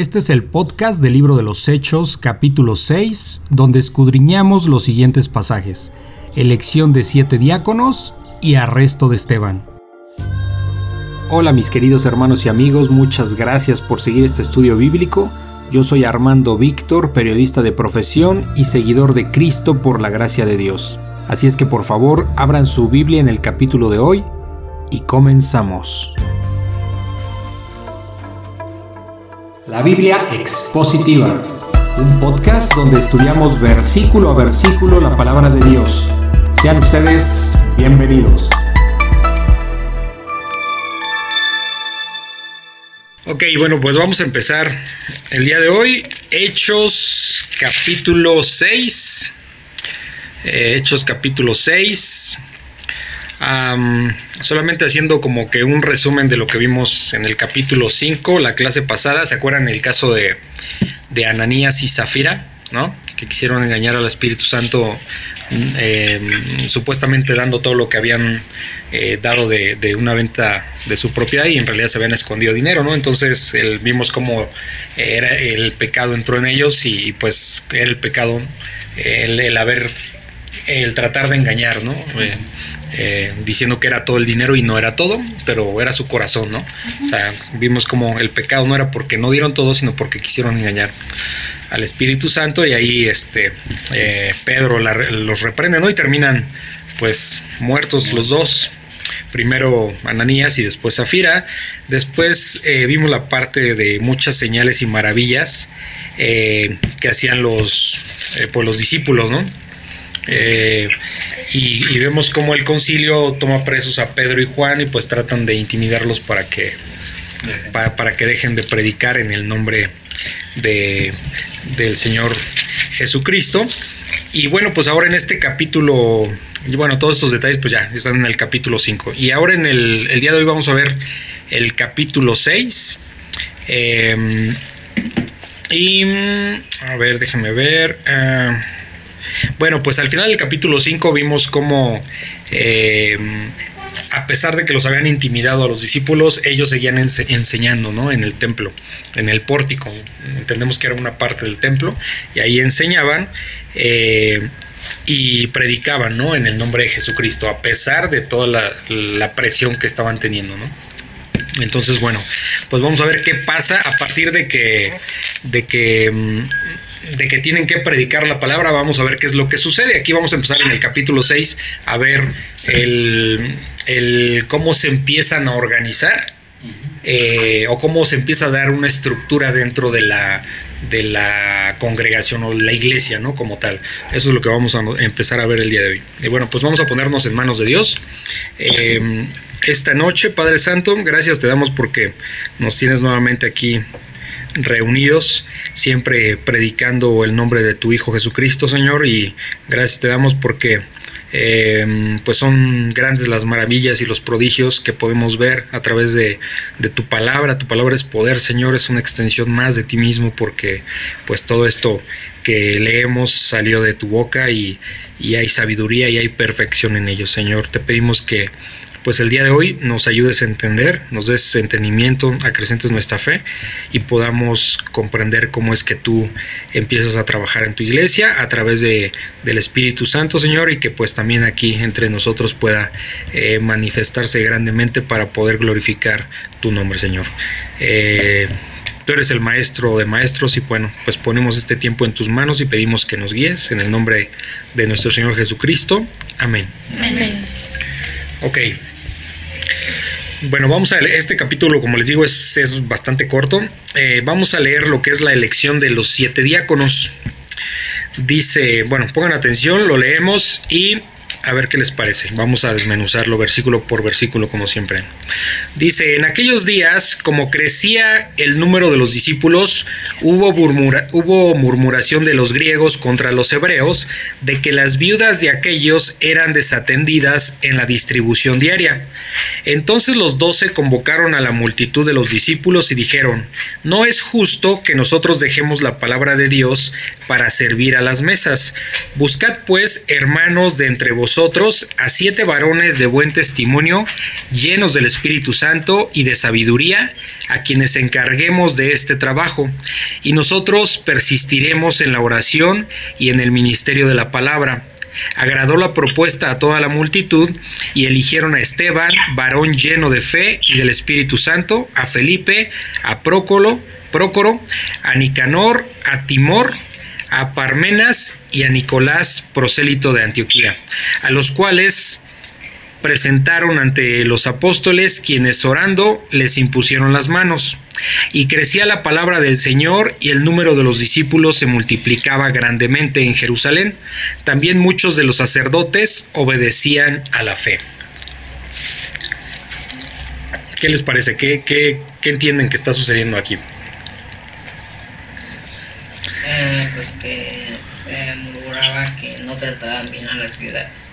Este es el podcast del libro de los Hechos, capítulo 6, donde escudriñamos los siguientes pasajes. Elección de siete diáconos y arresto de Esteban. Hola mis queridos hermanos y amigos, muchas gracias por seguir este estudio bíblico. Yo soy Armando Víctor, periodista de profesión y seguidor de Cristo por la gracia de Dios. Así es que por favor abran su Biblia en el capítulo de hoy y comenzamos. La Biblia Expositiva, un podcast donde estudiamos versículo a versículo la palabra de Dios. Sean ustedes bienvenidos. Ok, bueno, pues vamos a empezar el día de hoy. Hechos capítulo 6. Eh, Hechos capítulo 6. Solamente haciendo como que un resumen de lo que vimos en el capítulo 5, la clase pasada. ¿Se acuerdan el caso de, de Ananías y Zafira? ¿no? Que quisieron engañar al Espíritu Santo, eh, supuestamente dando todo lo que habían eh, dado de, una venta de su propiedad y en realidad se habían escondido dinero, ¿no? Entonces vimos cómo era el pecado entró en ellos y pues era el pecado el haber el tratar de engañar, ¿no? Eh, eh, diciendo que era todo el dinero y no era todo, pero era su corazón, ¿no? O sea, vimos como el pecado no era porque no dieron todo, sino porque quisieron engañar al Espíritu Santo y ahí este eh, Pedro los reprende, ¿no? Y terminan pues muertos los dos. Primero Ananías y después Zafira. Después vimos la parte de muchas señales y maravillas que hacían los, pues, los discípulos, ¿no? Eh, y, vemos cómo el concilio toma presos a Pedro y Juan y pues tratan de intimidarlos para que, para, que dejen de predicar en el nombre de, del Señor Jesucristo. Y bueno, pues ahora en este capítulo, y bueno, todos estos detalles pues ya están en el capítulo 5. Y ahora en el, día de hoy vamos a ver el capítulo 6. Em, y, a ver, déjenme ver. Ah, bueno, pues al final del capítulo 5 vimos cómo, eh, a pesar de que los habían intimidado a los discípulos, ellos seguían enseñando ¿no? en el templo, en el pórtico. Entendemos que era una parte del templo, y ahí enseñaban. Eh, y predicaban ¿no? en el nombre de Jesucristo, a pesar de toda la, la presión que estaban teniendo. ¿no? Entonces, bueno, pues vamos a ver qué pasa a partir de que, de que mm, de que tienen que predicar la palabra, vamos a ver qué es lo que sucede. Aquí vamos a empezar en el capítulo 6 a ver el, cómo se empiezan a organizar eh, o cómo se empieza a dar una estructura dentro de la, de la congregación o la iglesia, ¿no? Como tal. Eso es lo que vamos a empezar a ver el día de hoy. Y bueno, pues vamos a ponernos en manos de Dios. Eh, esta noche, Padre Santo, gracias te damos porque nos tienes nuevamente aquí reunidos, siempre predicando el nombre de tu Hijo Jesucristo, Señor, y gracias te damos porque eh, pues son grandes las maravillas y los prodigios que podemos ver a través de, tu palabra. Tu palabra es poder, Señor, es una extensión más de ti mismo porque pues todo esto que leemos salió de tu boca y, y hay sabiduría y hay perfección en ello, Señor. Te pedimos que pues el día de hoy nos ayudes a entender, nos des entendimiento, acrecentes nuestra fe y podamos comprender cómo es que tú empiezas a trabajar en tu iglesia a través de, del Espíritu Santo, Señor, y que pues también aquí entre nosotros pueda eh, manifestarse grandemente para poder glorificar tu nombre, Señor. Eh, tú eres el maestro de maestros y bueno, pues ponemos este tiempo en tus manos y pedimos que nos guíes en el nombre de nuestro Señor Jesucristo. Amén. Amén. Ok. Bueno, vamos a leer este capítulo, como les digo, es, bastante corto. Eh, vamos a leer lo que es la elección de los siete diáconos. Dice, bueno, pongan atención, lo leemos y a ver qué les parece. Vamos a desmenuzarlo versículo por versículo como siempre. Dice, en aquellos días, como crecía el número de los discípulos, hubo, murmuración de los griegos contra los hebreos de que las viudas de aquellos eran desatendidas en la distribución diaria. Entonces los doce convocaron a la multitud de los discípulos y dijeron, no es justo que nosotros dejemos la palabra de Dios para servir a las mesas. Buscad pues, hermanos de entre vosotros, a siete varones de buen testimonio, llenos del Espíritu Santo y de sabiduría, a quienes encarguemos de este trabajo. Y nosotros persistiremos en la oración y en el ministerio de la palabra. Agradó la propuesta a toda la multitud y eligieron a Esteban, varón lleno de fe y del Espíritu Santo, a Felipe, a Prócolo, Prócoro, a Nicanor, a Timor, a Parmenas y a Nicolás, prosélito de Antioquía, a los cuales presentaron ante los apóstoles, quienes orando les impusieron las manos. Y crecía la palabra del Señor y el número de los discípulos se multiplicaba grandemente en Jerusalén. También muchos de los sacerdotes obedecían a la fe. ¿Qué les parece? ¿Qué, qué, qué entienden que está sucediendo aquí? Eh, pues que se murmuraba que no trataban bien a las viudas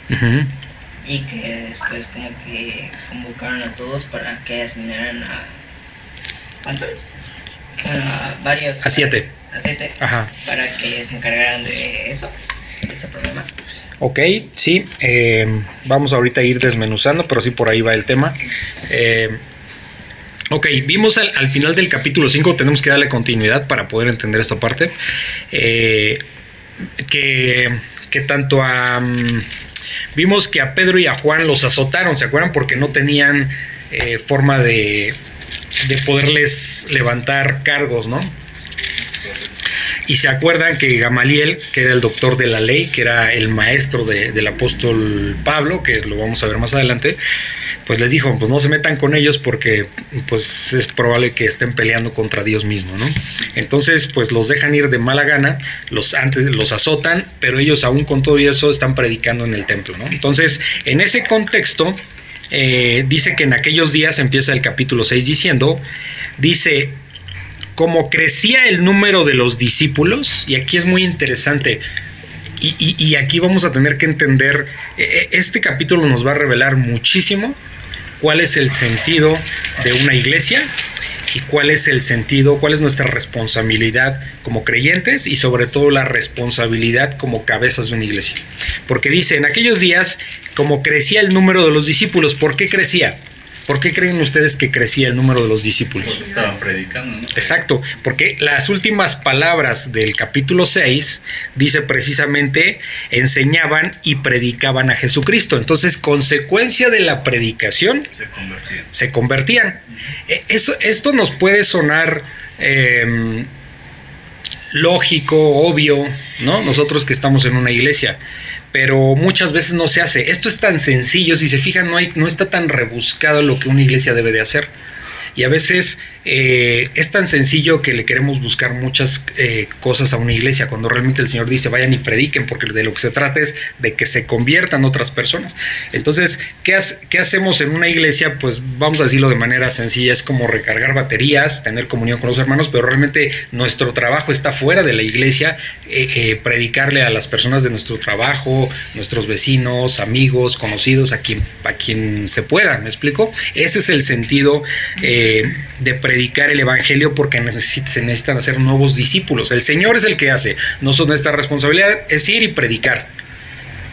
y que después como que convocaron a todos para que asignaran a ¿cuántos? a varios a siete a siete Ajá. para que se encargaran de eso de ese problema Ok, sí, eh, vamos ahorita a ir desmenuzando, pero sí por ahí va el tema. Eh, ok, vimos al, al, final del capítulo 5, tenemos que darle continuidad para poder entender esta parte, eh, que, que, tanto a... Um, vimos que a Pedro y a Juan los azotaron, ¿se acuerdan? Porque no tenían eh, forma de, de poderles levantar cargos, ¿no? Y se acuerdan que Gamaliel, que era el doctor de la ley, que era el maestro de, del apóstol Pablo, que lo vamos a ver más adelante, pues les dijo, pues no se metan con ellos porque pues es probable que estén peleando contra Dios mismo, ¿no? Entonces, pues los dejan ir de mala gana, los antes los azotan, pero ellos aún con todo eso están predicando en el templo, ¿no? Entonces, en ese contexto, eh, dice que en aquellos días empieza el capítulo 6 diciendo, dice, como crecía el número de los discípulos, y aquí es muy interesante, y, y, aquí vamos a tener que entender, este capítulo nos va a revelar muchísimo cuál es el sentido de una iglesia y cuál es el sentido, cuál es nuestra responsabilidad como creyentes y sobre todo la responsabilidad como cabezas de una iglesia. Porque dice, en aquellos días, como crecía el número de los discípulos, ¿por qué crecía? ¿Por qué creen ustedes que crecía el número de los discípulos? Porque estaban predicando, ¿no? Exacto, porque las últimas palabras del capítulo 6 dice precisamente enseñaban y predicaban a Jesucristo. Entonces, consecuencia de la predicación, se convertían. Se convertían. Eso, esto nos puede sonar eh, lógico, obvio, ¿no? Nosotros que estamos en una iglesia pero muchas veces no se hace. Esto es tan sencillo, si se fijan, no, hay, no está tan rebuscado lo que una iglesia debe de hacer. Y a veces eh, es tan sencillo que le queremos buscar muchas eh, cosas a una iglesia cuando realmente el Señor dice vayan y prediquen, porque de lo que se trata es de que se conviertan otras personas. Entonces, ¿qué, ¿qué, hacemos en una iglesia? Pues vamos a decirlo de manera sencilla, es como recargar baterías, tener comunión con los hermanos, pero realmente nuestro trabajo está fuera de la iglesia, eh, predicarle a las personas de nuestro trabajo, nuestros vecinos, amigos, conocidos, a quien, a quien se pueda, ¿me explico? Ese es el sentido de predicar el evangelio porque necesita, se necesitan hacer nuevos discípulos. El Señor es el que hace. Nosotros, nuestra responsabilidad es ir y predicar.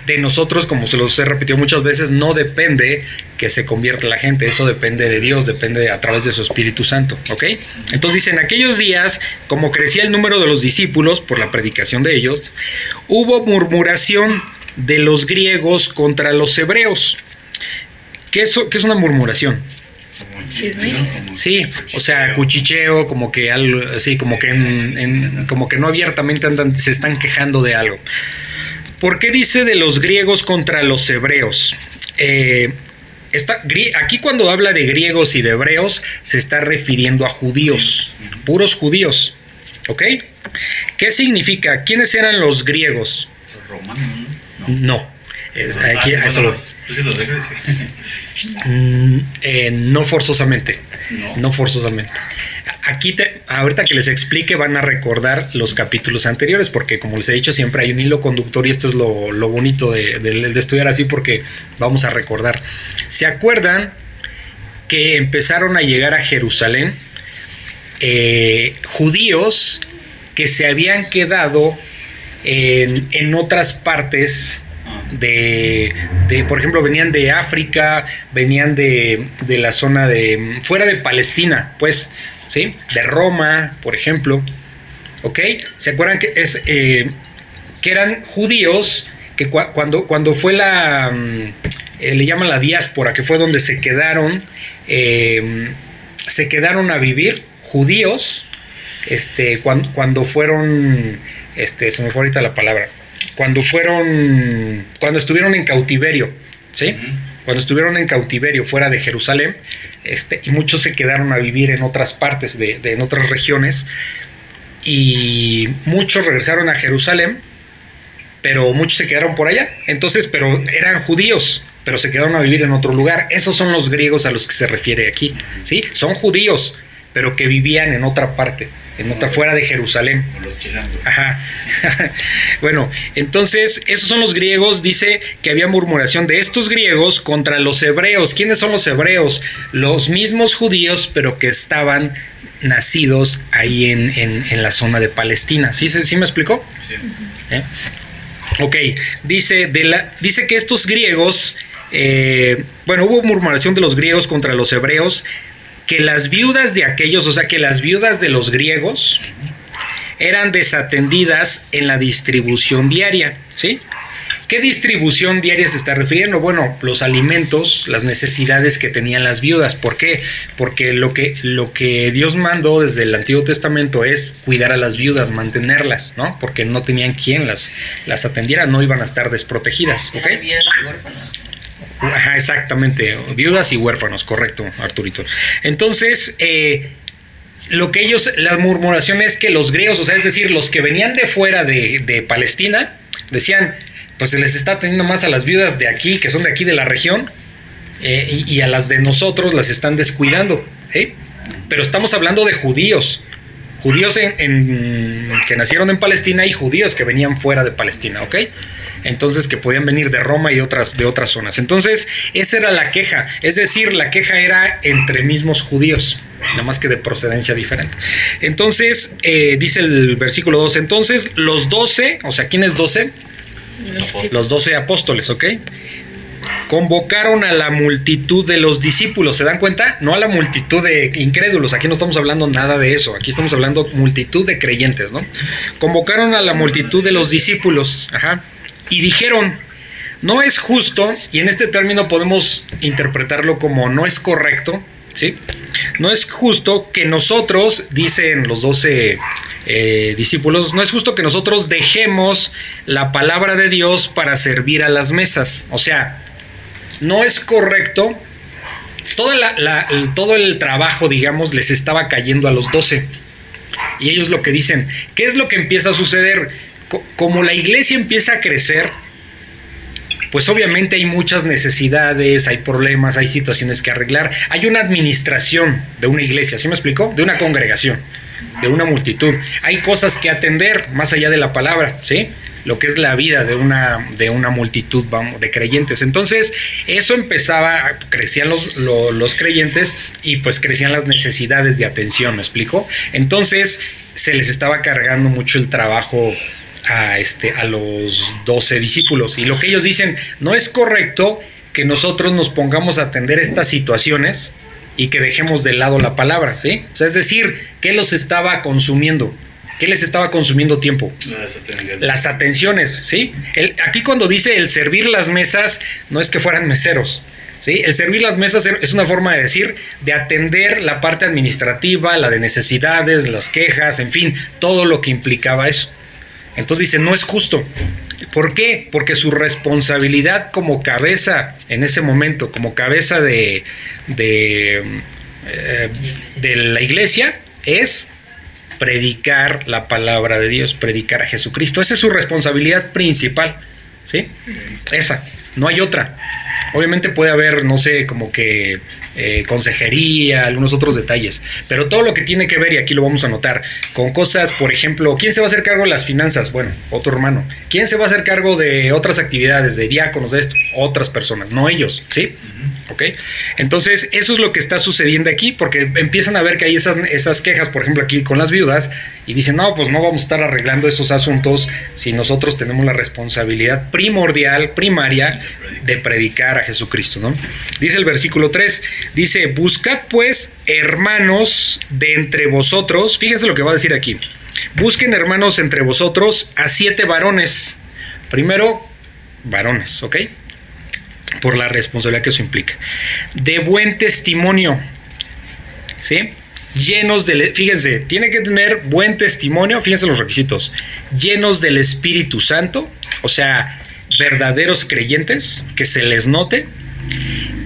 De nosotros, como se los he repetido muchas veces, no depende que se convierta la gente, eso depende de Dios, depende a través de su Espíritu Santo, ¿ok? Entonces dice, en aquellos días, como crecía el número de los discípulos por la predicación de ellos, hubo murmuración de los griegos contra los hebreos. ¿Qué es, qué es una murmuración? Sí, o sea, cuchicheo, como que algo así, como que en, en, como que no abiertamente andan, se están quejando de algo. ¿Por qué dice de los griegos contra los hebreos? Eh, está, aquí cuando habla de griegos y de hebreos se está refiriendo a judíos, puros judíos. ¿Ok? ¿Qué significa? ¿Quiénes eran los griegos? Los romanos. No. no. Es, aquí, ah, eso lo, mm, eh, no forzosamente. No. no. forzosamente. Aquí, te, ahorita que les explique, van a recordar los capítulos anteriores, porque como les he dicho, siempre hay un hilo conductor y esto es lo, lo bonito de, de, de estudiar así, porque vamos a recordar. ¿Se acuerdan que empezaron a llegar a Jerusalén eh, judíos que se habían quedado en, en otras partes de, por ejemplo, venían de África, venían de, de la zona de, fuera de Palestina, pues, ¿sí? De Roma, por ejemplo, ¿ok? ¿Se acuerdan que, es, eh, que eran judíos que cuando, cuando fue la, mm, eh, le llaman la diáspora, que fue donde se quedaron, eh, se quedaron a vivir judíos, este, cuando, cuando fueron, este, se me fue ahorita la palabra, cuando fueron, cuando estuvieron en cautiverio, ¿sí? Cuando estuvieron en cautiverio fuera de Jerusalén, este, y muchos se quedaron a vivir en otras partes, de, de en otras regiones, y muchos regresaron a Jerusalén, pero muchos se quedaron por allá. Entonces, pero eran judíos, pero se quedaron a vivir en otro lugar. Esos son los griegos a los que se refiere aquí, ¿sí? Son judíos, pero que vivían en otra parte en otra fuera de Jerusalén. Ajá. bueno, entonces, esos son los griegos, dice que había murmuración de estos griegos contra los hebreos. ¿Quiénes son los hebreos? Los mismos judíos, pero que estaban nacidos ahí en, en, la zona de Palestina. ¿Sí, sí me explicó? Sí. ¿Eh? Ok, dice, de la, dice que estos griegos, eh, bueno, hubo murmuración de los griegos contra los hebreos que las viudas de aquellos, o sea, que las viudas de los griegos eran desatendidas en la distribución diaria, ¿sí? ¿Qué distribución diaria se está refiriendo? Bueno, los alimentos, las necesidades que tenían las viudas. ¿Por qué? Porque lo que, lo que Dios mandó desde el Antiguo Testamento es cuidar a las viudas, mantenerlas, ¿no? Porque no tenían quien las, las atendiera, no iban a estar desprotegidas, ¿ok? Ajá, exactamente, viudas y huérfanos, correcto, Arturito. Entonces, eh, lo que ellos, la murmuración es que los griegos, o sea, es decir, los que venían de fuera de, Palestina, decían, pues se les está teniendo más a las viudas de aquí, que son de aquí de la región, eh, y, a las de nosotros las están descuidando. ¿eh? Pero estamos hablando de judíos, judíos en, que nacieron en Palestina y judíos que venían fuera de Palestina, ¿ok? Entonces que podían venir de Roma y otras, de otras zonas. Entonces, esa era la queja, es decir, la queja era entre mismos judíos, nada más que de procedencia diferente. Entonces, eh, dice el versículo 2, entonces los 12, o sea, ¿quién es 12? Los 12 apóstoles, ¿ok? Convocaron a la multitud de los discípulos. ¿Se dan cuenta? No a la multitud de incrédulos. Aquí no estamos hablando nada de eso. Aquí estamos hablando multitud de creyentes, ¿no? Convocaron a la multitud de los discípulos. Ajá. Y dijeron, no es justo, y en este término podemos interpretarlo como no es correcto, ¿sí? No es justo que nosotros, dicen los doce eh, discípulos, no es justo que nosotros dejemos la palabra de Dios para servir a las mesas. O sea, no es correcto. todo el trabajo, digamos, les estaba cayendo a los doce. Y ellos lo que dicen, ¿qué es lo que empieza a suceder? como la iglesia empieza a crecer, pues obviamente hay muchas necesidades, hay problemas, hay situaciones que arreglar. Hay una administración de una iglesia, ¿sí me explicó? De una congregación, de una multitud. Hay cosas que atender más allá de la palabra, ¿sí? Lo que es la vida de una, de una multitud de creyentes. Entonces, eso empezaba, crecían los, los, creyentes y pues crecían las necesidades de atención, ¿me explico? Entonces, se les estaba cargando mucho el trabajo a, este, a los doce discípulos. Y lo que ellos dicen, no es correcto que nosotros nos pongamos a atender estas situaciones y que dejemos de lado la palabra, ¿sí? O sea, es decir, ¿qué los estaba consumiendo? ¿Qué les estaba consumiendo tiempo? Las atenciones. Las atenciones, ¿sí? El, aquí cuando dice el servir las mesas, no es que fueran meseros, ¿sí? El servir las mesas es una forma de decir, de atender la parte administrativa, la de necesidades, las quejas, en fin, todo lo que implicaba eso. Entonces dice, no es justo. ¿Por qué? Porque su responsabilidad como cabeza en ese momento, como cabeza de, de, eh, de la iglesia, es predicar la palabra de Dios, predicar a Jesucristo. Esa es su responsabilidad principal, ¿sí? Esa, no hay otra. Obviamente puede haber, no sé, como que eh, consejería, algunos otros detalles. Pero todo lo que tiene que ver, y aquí lo vamos a notar, con cosas, por ejemplo, ¿quién se va a hacer cargo de las finanzas? Bueno, otro hermano. ¿Quién se va a hacer cargo de otras actividades, de diáconos, de esto? Otras personas, no ellos, ¿sí? ¿Ok? Entonces, eso es lo que está sucediendo aquí, porque empiezan a ver que hay esas, esas quejas, por ejemplo, aquí con las viudas, y dicen, no, pues no vamos a estar arreglando esos asuntos si nosotros tenemos la responsabilidad primordial, primaria, de predicar a Jesucristo, ¿no? Dice el versículo 3, dice, buscad pues, hermanos, de entre vosotros, fíjense lo que va a decir aquí, busquen hermanos entre vosotros a siete varones, primero, varones, ¿ok? por la responsabilidad que eso implica. De buen testimonio, ¿sí? Llenos del, fíjense, tiene que tener buen testimonio, fíjense los requisitos, llenos del Espíritu Santo, o sea, verdaderos creyentes, que se les note,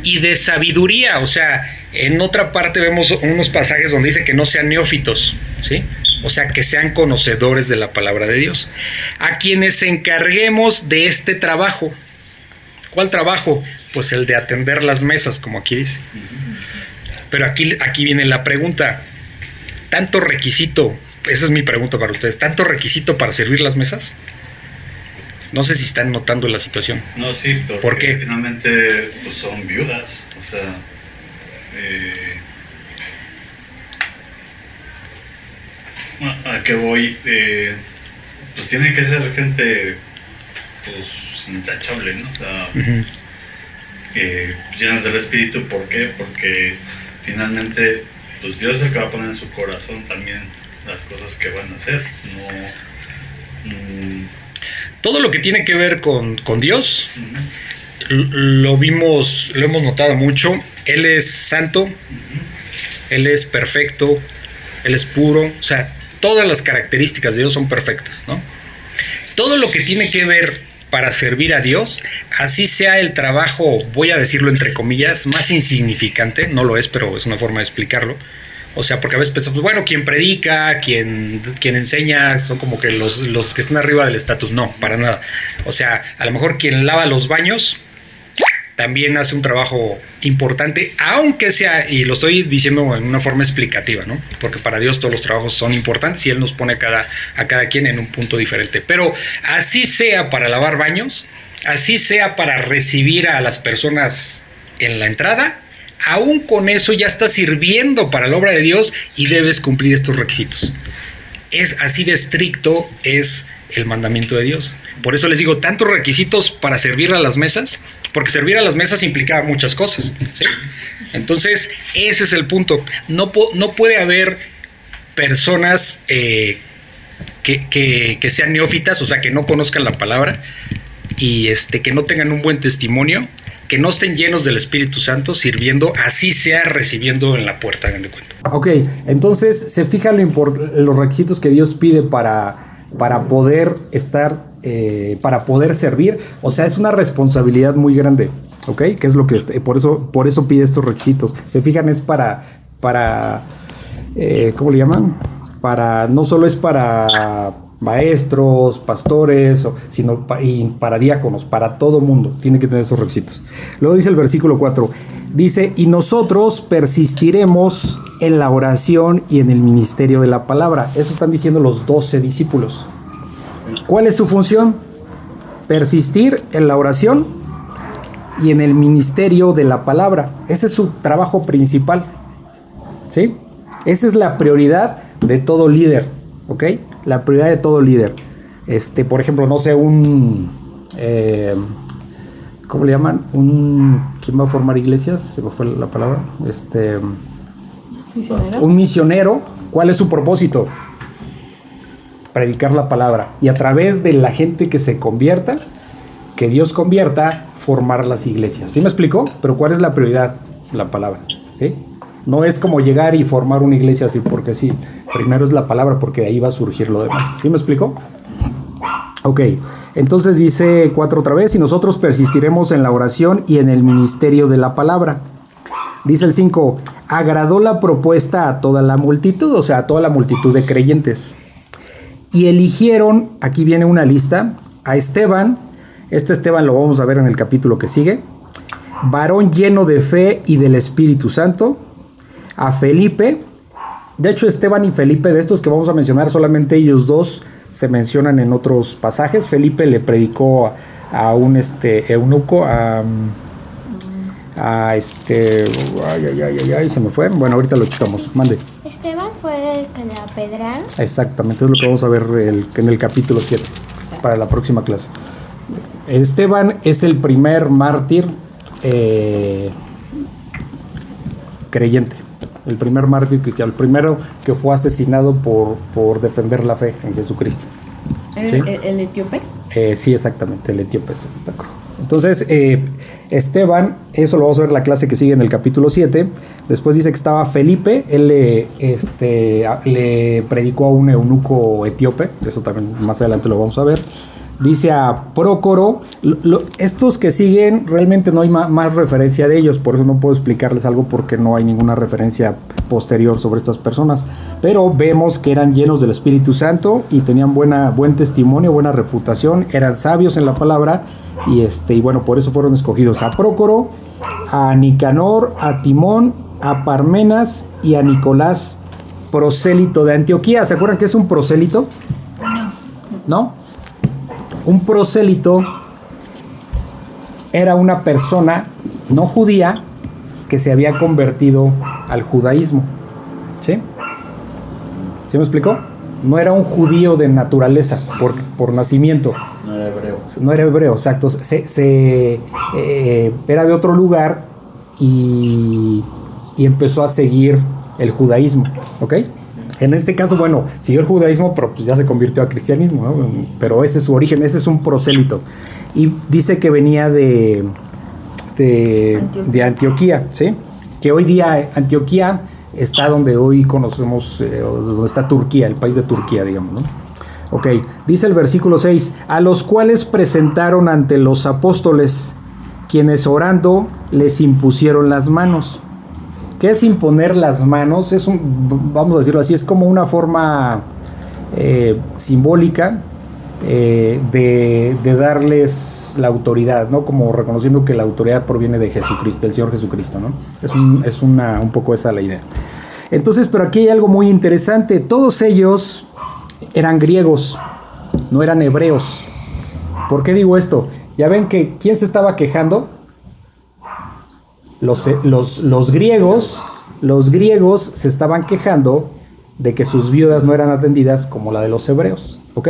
y de sabiduría, o sea, en otra parte vemos unos pasajes donde dice que no sean neófitos, ¿sí? O sea, que sean conocedores de la palabra de Dios. A quienes encarguemos de este trabajo, ¿Cuál trabajo? Pues el de atender las mesas, como aquí dice. Pero aquí, aquí viene la pregunta. ¿Tanto requisito? Esa es mi pregunta para ustedes. ¿Tanto requisito para servir las mesas? No sé si están notando la situación. No, sí, pero ¿Por qué? finalmente pues, son viudas. O sea, eh, ¿a qué voy? Eh, pues tiene que ser gente pues intachable, ¿no? O sea, eh, llenas del espíritu, ¿por qué? Porque finalmente, pues Dios es el que va a poner en su corazón también las cosas que van a hacer, no... mm, Todo lo que tiene que ver con, con Dios, lo vimos, lo hemos notado mucho. Él es santo. Él es perfecto, Él es puro, o sea, todas las características de Dios son perfectas, ¿no? Todo lo que tiene que ver para servir a Dios, así sea el trabajo, voy a decirlo entre comillas, más insignificante, no lo es, pero es una forma de explicarlo. O sea, porque a veces pensamos, bueno, quien predica, quien, quien enseña, son como que los, los que están arriba del estatus. No, para nada. O sea, a lo mejor quien lava los baños, también hace un trabajo importante, aunque sea, y lo estoy diciendo en una forma explicativa, ¿no? Porque para Dios todos los trabajos son importantes y Él nos pone a cada, a cada quien en un punto diferente. Pero así sea para lavar baños, así sea para recibir a las personas en la entrada, aún con eso ya estás sirviendo para la obra de Dios y debes cumplir estos requisitos. Es así de estricto es el mandamiento de Dios. Por eso les digo, tantos requisitos para servir a las mesas, porque servir a las mesas implica muchas cosas. Entonces, ese es el punto. No, puede haber personas eh, que sean neófitas, o sea, que no conozcan la palabra y este, que no tengan un buen testimonio, que no estén llenos del Espíritu Santo sirviendo, así sea recibiendo en la puerta, hagan de cuenta. Ok, entonces se fijan los requisitos que Dios pide para, para poder estar, eh, para poder servir. O sea, es una responsabilidad muy grande, ¿ok? Que es lo que, este- por eso, por eso pide estos requisitos. Se fijan, es para, para, eh, ¿cómo le llaman? Para, no solo es para maestros, pastores, sino y para diáconos, para todo mundo, tiene que tener esos requisitos. Luego dice el versículo 4, dice, y nosotros persistiremos en la oración y en el ministerio de la palabra. Eso están diciendo los 12 discípulos. ¿Cuál es su función? Persistir en la oración y en el ministerio de la palabra. Ese es su trabajo principal. ¿Sí? Esa es la prioridad de todo líder, ¿ok? La prioridad de todo líder. Este, por ejemplo, no sé, un... eh, ¿Cómo le llaman? Un... ¿Quién va a formar iglesias? Se me fue la palabra. Este... Misionero. Un misionero, ¿cuál es su propósito? Predicar la palabra. Y a través de la gente que se convierta, que Dios convierta, formar las iglesias. ¿Sí me explicó? Pero ¿cuál es la prioridad? La palabra. ¿Sí? No es como llegar y formar una iglesia así porque sí. Primero es la palabra porque de ahí va a surgir lo demás. ¿Sí me explicó? Ok, entonces dice cuatro otra vez, y nosotros persistiremos en la oración y en el ministerio de la palabra. Dice el 5, agradó la propuesta a toda la multitud, o sea, a toda la multitud de creyentes. Y eligieron, aquí viene una lista, a Esteban, este Esteban lo vamos a ver en el capítulo que sigue, varón lleno de fe y del Espíritu Santo, a Felipe, de hecho Esteban y Felipe, de estos que vamos a mencionar, solamente ellos dos se mencionan en otros pasajes. Felipe le predicó a, un este, eunuco, a, a este, ay, ay, ay, ay, se me fue. Bueno, ahorita lo checamos, mande. Esteban fue este, la pedrada. Exactamente, es lo que vamos a ver el, en el capítulo 7 para la próxima clase. Esteban es el primer mártir eh, creyente, el primer mártir cristiano, el primero que fue asesinado por, por defender la fe en Jesucristo. ¿El, etíope? Eh, sí, exactamente, el etíope. Entonces, eh, Esteban, eso lo vamos a ver en la clase que sigue en el capítulo 7. Después dice que estaba Felipe, él le, este, le predicó a un eunuco etíope, eso también más adelante lo vamos a ver dice a Prócoro. estos que siguen, realmente no hay más, referencia de ellos, por eso no puedo explicarles algo porque no hay ninguna referencia posterior sobre estas personas. Pero vemos que eran llenos del Espíritu Santo y tenían buena, buen testimonio, buena reputación, eran sabios en la palabra y, este, y bueno, por eso fueron escogidos a Prócoro, a Nicanor, a Timón, a Parmenas y a Nicolás, prosélito de Antioquía. ¿Se acuerdan que es un prosélito? ¿No? Un prosélito era una persona no judía que se había convertido al judaísmo. ¿Sí? ¿Sí me explicó? No era un judío de naturaleza, por, por nacimiento. No era hebreo. No era hebreo, exacto. Se, eh, era de otro lugar y, y empezó a seguir el judaísmo. ¿Ok? En este caso, bueno, siguió el judaísmo, pero pues ya se convirtió a cristianismo, pero ese es su origen, ese es un prosélito. Y dice que venía de, de, Antioquía. ¿sí? Que hoy día Antioquía está donde hoy conocemos, eh, donde está Turquía, el país de Turquía, digamos, ¿no? Ok, dice el versículo 6, a los cuales presentaron ante los apóstoles, quienes orando les impusieron las manos. ¿Qué es imponer las manos? Es vamos a decirlo así, es como una forma eh, simbólica eh, de, darles la autoridad, ¿no? Como reconociendo que la autoridad proviene de Jesucristo, del Señor Jesucristo, ¿no? Es, un, es una, un poco esa la idea. Entonces, pero aquí hay algo muy interesante. Todos ellos eran griegos, no eran hebreos. ¿Por qué digo esto? Ya ven que ¿quién se estaba quejando? Los, los, griegos, los griegos se estaban quejando de que sus viudas no eran atendidas como la de los hebreos, ¿ok?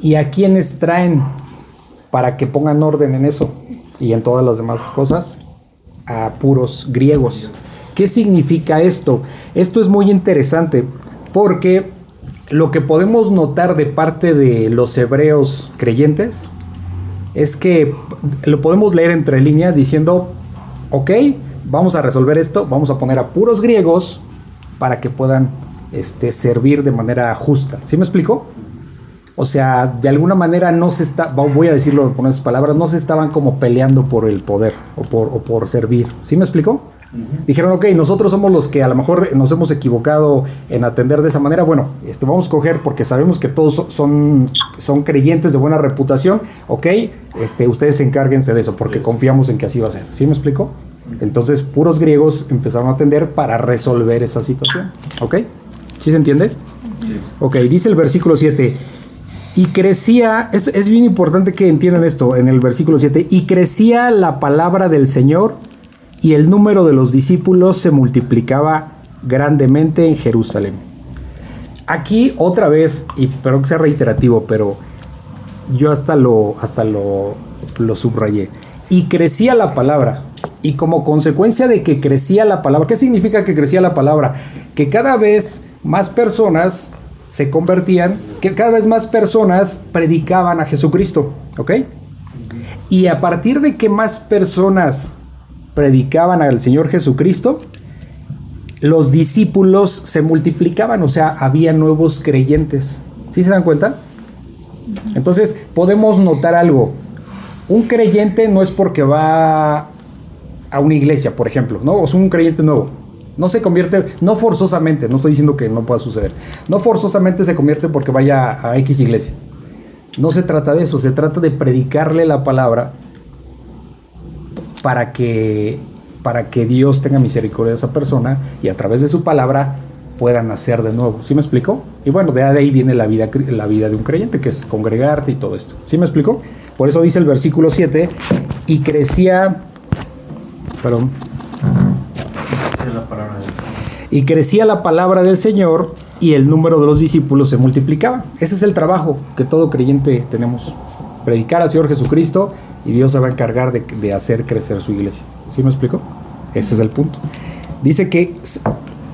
¿Y a quiénes traen para que pongan orden en eso y en todas las demás cosas? A puros griegos. ¿Qué significa esto? Esto es muy interesante porque lo que podemos notar de parte de los hebreos creyentes es que lo podemos leer entre líneas diciendo, ok, vamos a resolver esto, vamos a poner a puros griegos para que puedan este, servir de manera justa. ¿Sí me explico? O sea, de alguna manera no se está, voy a decirlo con esas palabras, no se estaban como peleando por el poder o por, o por servir. ¿Sí me explico? Dijeron, ok, nosotros somos los que a lo mejor nos hemos equivocado en atender de esa manera. Bueno, este, vamos a coger porque sabemos que todos son, son creyentes de buena reputación. Ok, este, ustedes encárguense de eso porque confiamos en que así va a ser. ¿Sí me explico? Entonces, puros griegos empezaron a atender para resolver esa situación. ¿Ok? ¿Sí se entiende? Ok, dice el versículo 7. Y crecía, es, es bien importante que entiendan esto en el versículo 7. Y crecía la palabra del Señor y el número de los discípulos se multiplicaba grandemente en Jerusalén. Aquí otra vez, y espero que sea reiterativo, pero yo hasta lo, hasta lo, lo subrayé. Y crecía la palabra. Y como consecuencia de que crecía la palabra, ¿qué significa que crecía la palabra? Que cada vez más personas se convertían, que cada vez más personas predicaban a Jesucristo, ¿ok? Y a partir de que más personas predicaban al Señor Jesucristo, los discípulos se multiplicaban, o sea, había nuevos creyentes. ¿Sí se dan cuenta? Entonces podemos notar algo. Un creyente no es porque va a una iglesia, por ejemplo, ¿no? O es un creyente nuevo. No se convierte, no forzosamente, no estoy diciendo que no pueda suceder. No forzosamente se convierte porque vaya a X iglesia. No se trata de eso, se trata de predicarle la palabra para que, para que Dios tenga misericordia de esa persona y a través de su palabra pueda nacer de nuevo. ¿Sí me explicó? Y bueno, de ahí viene la vida, la vida de un creyente, que es congregarte y todo esto. ¿Sí me explicó? Por eso dice el versículo 7, y crecía, perdón, y crecía la palabra del Señor y el número de los discípulos se multiplicaba. Ese es el trabajo que todo creyente tenemos. Predicar al Señor Jesucristo y Dios se va a encargar de, hacer crecer su iglesia. ¿Sí me explico? Ese es el punto. Dice que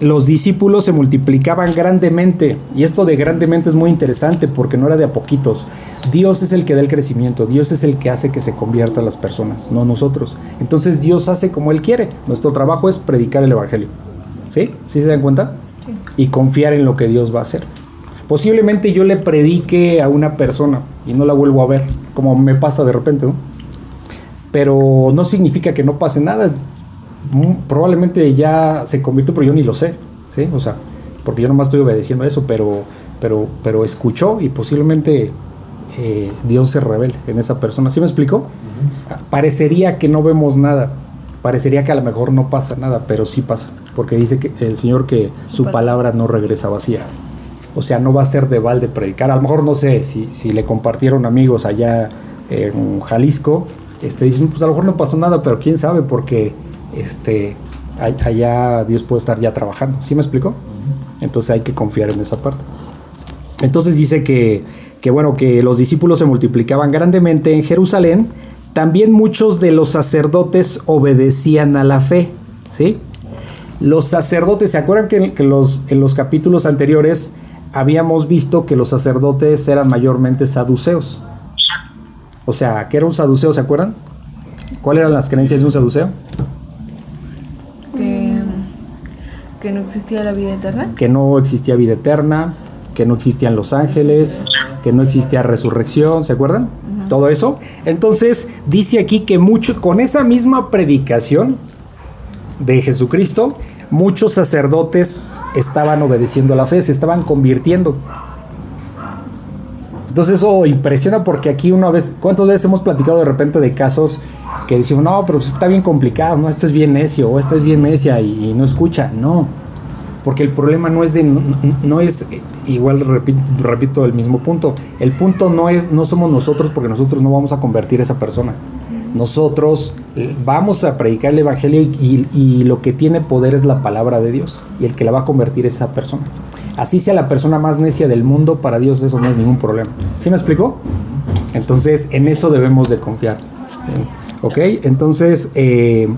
los discípulos se multiplicaban grandemente. Y esto de grandemente es muy interesante porque no era de a poquitos. Dios es el que da el crecimiento. Dios es el que hace que se conviertan las personas, no nosotros. Entonces Dios hace como Él quiere. Nuestro trabajo es predicar el Evangelio. ¿Sí? ¿Sí se dan cuenta? Y confiar en lo que Dios va a hacer. Posiblemente yo le predique a una persona y no la vuelvo a ver, como me pasa de repente, ¿no? Pero no significa que no pase nada. Mm, probablemente ya se convirtió, pero yo ni lo sé, ¿sí? O sea, porque yo nomás estoy obedeciendo a eso, pero, pero, pero escuchó y posiblemente eh, Dios se revele en esa persona. ¿Sí me explico? Parecería que no vemos nada, parecería que a lo mejor no pasa nada, pero sí pasa porque dice que el Señor que su palabra no regresa vacía. O sea, no va a ser de balde predicar. A lo mejor no sé si, si le compartieron amigos allá en Jalisco, este, dicen, pues a lo mejor no pasó nada, pero quién sabe, porque este, allá Dios puede estar ya trabajando. ¿Sí me explico? Entonces hay que confiar en esa parte. Entonces dice que, que, bueno, que los discípulos se multiplicaban grandemente en Jerusalén. También muchos de los sacerdotes obedecían a la fe. ¿Sí? Los sacerdotes, ¿se acuerdan que, los, en los capítulos anteriores habíamos visto que los sacerdotes eran mayormente saduceos? O sea, ¿qué era un saduceo? ¿Se acuerdan? ¿Cuáles eran las creencias de un saduceo? Que, no existía la vida eterna. Que no existía vida eterna, que no existían los ángeles, que no existía resurrección, ¿se acuerdan? Todo eso. Entonces, dice aquí que mucho, con esa misma predicación, de Jesucristo, muchos sacerdotes estaban obedeciendo la fe, se estaban convirtiendo. Entonces eso impresiona porque aquí una vez, ¿cuántas veces hemos platicado de repente de casos que decimos, no, pero está bien complicado, no, este es bien necio, o esta es bien necia y, no escucha? No, porque el problema no es de, no, es, igual repito, el mismo punto, el punto no es, no somos nosotros porque nosotros no vamos a convertir a esa persona nosotros vamos a predicar el Evangelio y, lo que tiene poder es la palabra de Dios y el que la va a convertir es esa persona. Así sea la persona más necia del mundo, para Dios eso no es ningún problema. ¿Sí me explicó? Entonces en eso debemos de confiar. ¿Ok? Entonces, eh,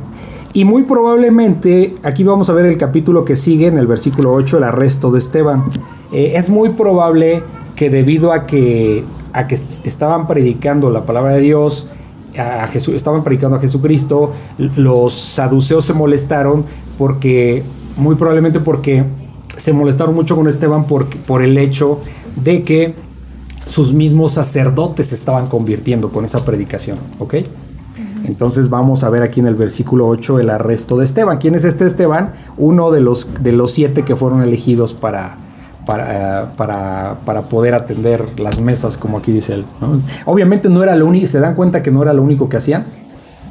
y muy probablemente, aquí vamos a ver el capítulo que sigue en el versículo 8, el arresto de Esteban. Eh, es muy probable que debido a que, a que estaban predicando la palabra de Dios, a Jesús, estaban predicando a Jesucristo, los saduceos se molestaron porque, muy probablemente porque se molestaron mucho con Esteban por, por el hecho de que sus mismos sacerdotes se estaban convirtiendo con esa predicación, ¿ok? Entonces vamos a ver aquí en el versículo 8 el arresto de Esteban. ¿Quién es este Esteban? Uno de los, de los siete que fueron elegidos para, para, para, para, poder atender las mesas, como aquí dice él. Obviamente no era lo único, se dan cuenta que no era lo único que hacían,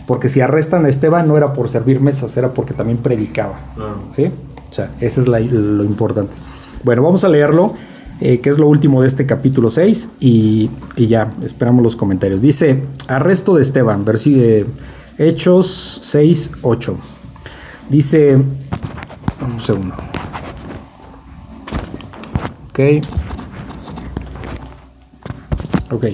porque si arrestan a Esteban no era por servir mesas, era porque también predicaba. ¿Sí? O sea, eso es lo importante. Bueno, vamos a leerlo, eh, que es lo último de este capítulo 6, y, y, ya, esperamos los comentarios. Dice, arresto de Esteban, versículo Hechos 6, 8. Dice, un segundo. Ok. Ok.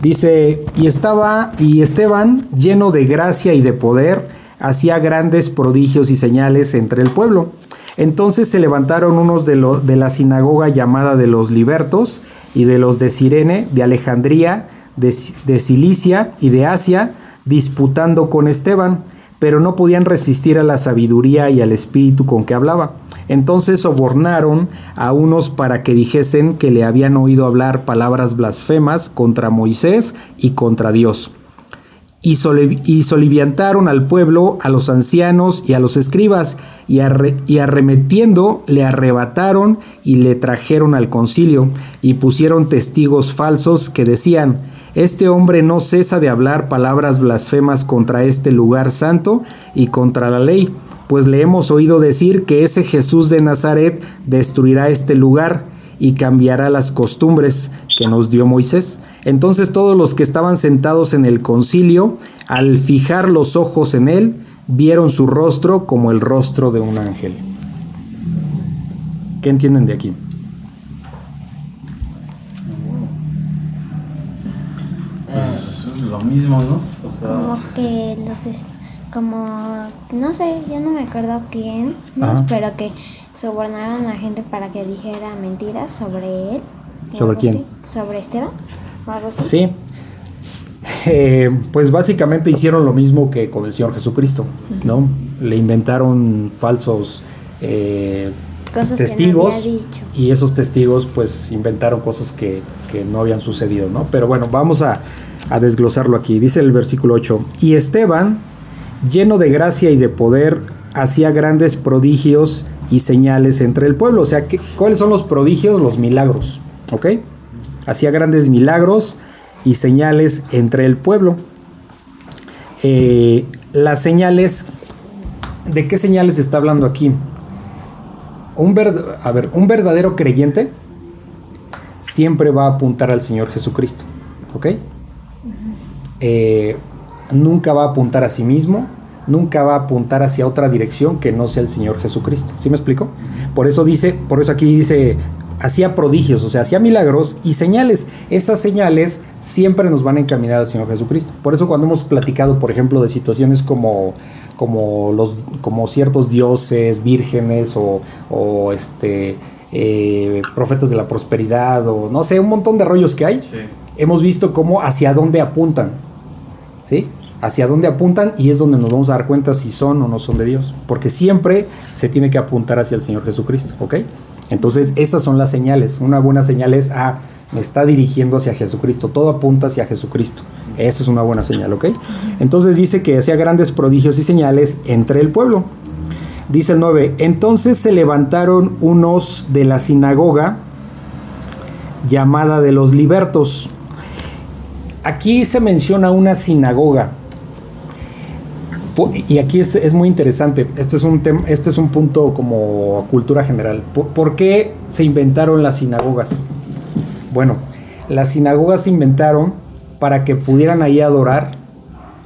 Dice, y estaba, y Esteban, lleno de gracia y de poder, hacía grandes prodigios y señales entre el pueblo. Entonces se levantaron unos de, de la sinagoga llamada de los libertos y de los de Sirene, de Alejandría, de, de Cilicia y de Asia, disputando con Esteban, pero no podían resistir a la sabiduría y al espíritu con que hablaba. Entonces sobornaron a unos para que dijesen que le habían oído hablar palabras blasfemas contra Moisés y contra Dios. Y, soliviantaron al pueblo, a los ancianos y a los escribas, y, y arremetiendo le arrebataron y le trajeron al concilio, y pusieron testigos falsos que decían, Este hombre no cesa de hablar palabras blasfemas contra este lugar santo y contra la ley, pues le hemos oído decir que ese Jesús de Nazaret destruirá este lugar y cambiará las costumbres que nos dio Moisés. Entonces todos los que estaban sentados en el concilio, al fijar los ojos en él, vieron su rostro como el rostro de un ángel. ¿Qué entienden de aquí? Pues lo mismo, ¿no? O sea, Como que los es- como no sé, ya no me acuerdo quién, más, pero que sobornaron a gente para que dijera mentiras sobre él. ¿Sobre quién? así, Sobre Esteban. o algo así. Sí. Eh, pues básicamente hicieron lo mismo que con el Señor Jesucristo, ¿no? Le inventaron falsos eh, no testigos y esos testigos pues inventaron cosas que, que no habían sucedido, ¿no? Pero bueno, vamos a, a desglosarlo aquí. Dice el versículo 8, y Esteban, lleno de gracia y de poder, hacía grandes prodigios y señales entre el pueblo. O sea, ¿qué- ¿cuáles son los prodigios? Los milagros, ¿ok? Hacía grandes milagros y señales entre el pueblo. Eh, las señales, ¿de qué señales está hablando aquí? Un, verd- a ver, un verdadero creyente siempre va a apuntar al Señor Jesucristo, ¿ok? Eh, nunca va a apuntar a sí mismo, nunca va a apuntar hacia otra dirección que no sea el Señor Jesucristo. ¿Sí me explico? Por eso dice, por eso aquí dice, hacía prodigios, o sea, hacía milagros y señales. Esas señales siempre nos van a encaminar al Señor Jesucristo. Por eso cuando hemos platicado, por ejemplo, de situaciones como como los como ciertos dioses vírgenes o, o, este eh, profetas de la prosperidad o no sé un montón de rollos que hay sí. hemos visto cómo hacia dónde apuntan ¿sí? hacia dónde apuntan y es donde nos vamos a dar cuenta si son o no son de Dios porque siempre se tiene que apuntar hacia el Señor Jesucristo ¿ok? Entonces esas son las señales. Una buena señal es ah me está dirigiendo hacia Jesucristo. Todo apunta hacia Jesucristo. Esa es una buena señal ¿ok? entonces dice que hacía grandes prodigios y señales entre el pueblo. Dice el 9 entonces se levantaron unos de la sinagoga llamada de los libertos aquí se menciona una sinagoga. Y aquí es, es muy interesante. Este es un tem- este es un punto como cultura general. ¿Por, por qué se inventaron las sinagogas? Bueno, las sinagogas se inventaron para que pudieran ahí adorar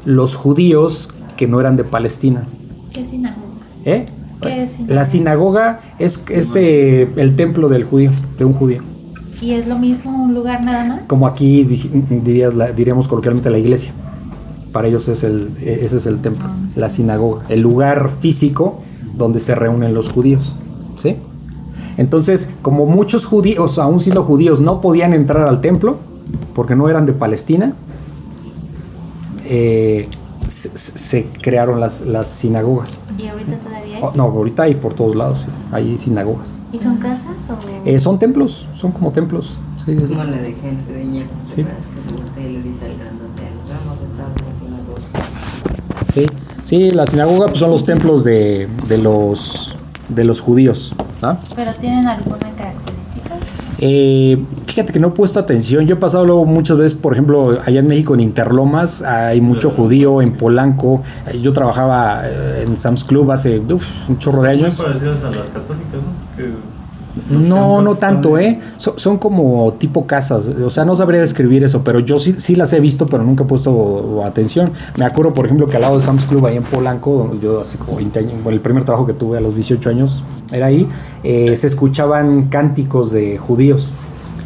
los judíos que no eran de Palestina. ¿Qué sinagoga? ¿Eh? ¿Qué sinagoga? La sinagoga es, es eh, el templo del judío, de un judío. ¿Y es lo mismo un lugar nada más? como aquí diríamos coloquialmente la iglesia. Para ellos es el, ese es el templo, la sinagoga, el lugar físico donde se reúnen los judíos. ¿sí? Entonces, como muchos judíos, aún siendo judíos, no podían entrar al templo porque no eran de Palestina, eh, se, se- crearon las, las sinagogas. ¿Y ahorita todavía hay? Oh, no, ahorita hay por todos lados, sí, hay sinagogas. ¿Y son casas o...? Eh, son templos, son como templos. sí, sí, Es sí. como la de gente de ña, Sí. ¿te acuerdas que se y le dice al grandote, nos vamos a entrar a una sinagoga"? Sí, sí, la sinagoga pues, son los templos de, de los de los judíos. ¿ah? ¿Pero tienen alguna característica? Eh, fíjate que no he puesto atención. Yo he pasado luego muchas veces, por ejemplo, allá en México en Interlomas hay mucho judío, en Polanco. Yo trabajaba eh, en Sam's Club hace uf, un chorro de años. Muy parecidas a las católicas, ¿no? No, tanto. ¿eh? So- son como tipo casas. O sea, no sabría describir eso, pero yo sí, sí las he visto, pero nunca he puesto atención. Me acuerdo, por ejemplo, que al lado de Sam's Club, ahí en Polanco, donde yo hace como 20 años, bueno, el primer trabajo que tuve a los 18 años era ahí, eh, se escuchaban cánticos de judíos.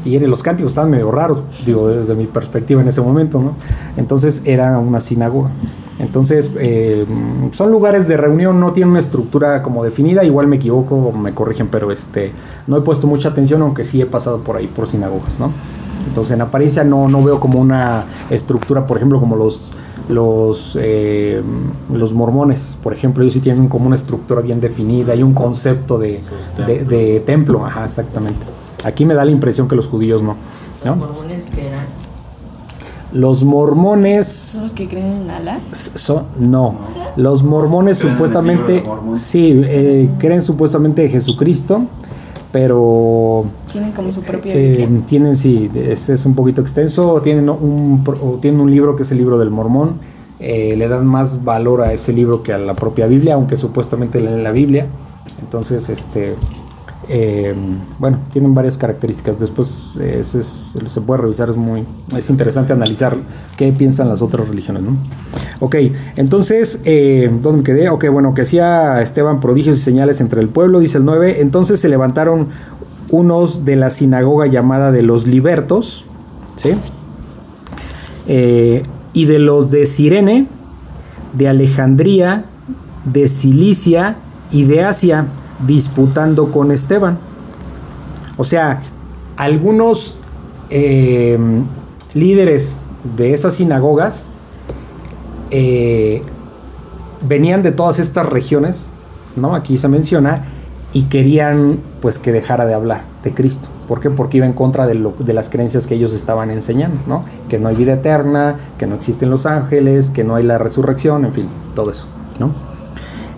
Y eran- los cánticos estaban medio raros, digo, desde mi perspectiva en ese momento, ¿no? Entonces era una sinagoga. Entonces, eh, son lugares de reunión, no tienen una estructura como definida, igual me equivoco, me corrigen, pero este, no he puesto mucha atención, aunque sí he pasado por ahí, por sinagogas, ¿no? Entonces, en apariencia no, no veo como una estructura, por ejemplo, como los, los, eh, los mormones, por ejemplo, ellos sí tienen como una estructura bien definida y un concepto de, de, templo, ajá, exactamente. Aquí me da la impresión que los judíos no. Los ¿no? mormones que eran Los mormones ¿Son los que creen en Alá? son no los mormones Creen en el supuestamente libro de Mormón. sí eh, creen supuestamente en Jesucristo pero Tienen como su propia eh, Biblia. tienen, sí, es, es un poquito extenso, tienen un, tienen un libro que es el libro del mormón, eh, le dan más valor a ese libro que a la propia Biblia, aunque supuestamente leen la Biblia, entonces, este, eh, bueno, tienen varias características, después eh, se puede revisar, es muy, es interesante analizar qué piensan las otras religiones, ¿no? Ok, entonces, eh, ¿dónde me quedé? Ok, bueno, que hacía Esteban prodigios y señales entre el pueblo, dice el 9. Entonces se levantaron unos de la sinagoga llamada de los libertos, ¿sí? Eh, y de los de Sirene, de Alejandría, de Cilicia y de Asia, disputando con Esteban. O sea, algunos eh, líderes de esas sinagogas eh, venían de todas estas regiones, ¿no? Aquí se menciona, y querían pues que dejara de hablar de Cristo. ¿Por qué? Porque iba en contra de, de las creencias que ellos estaban enseñando, ¿no? Que no hay vida eterna, que no existen los ángeles, que no hay la resurrección, en fin, todo eso, ¿no?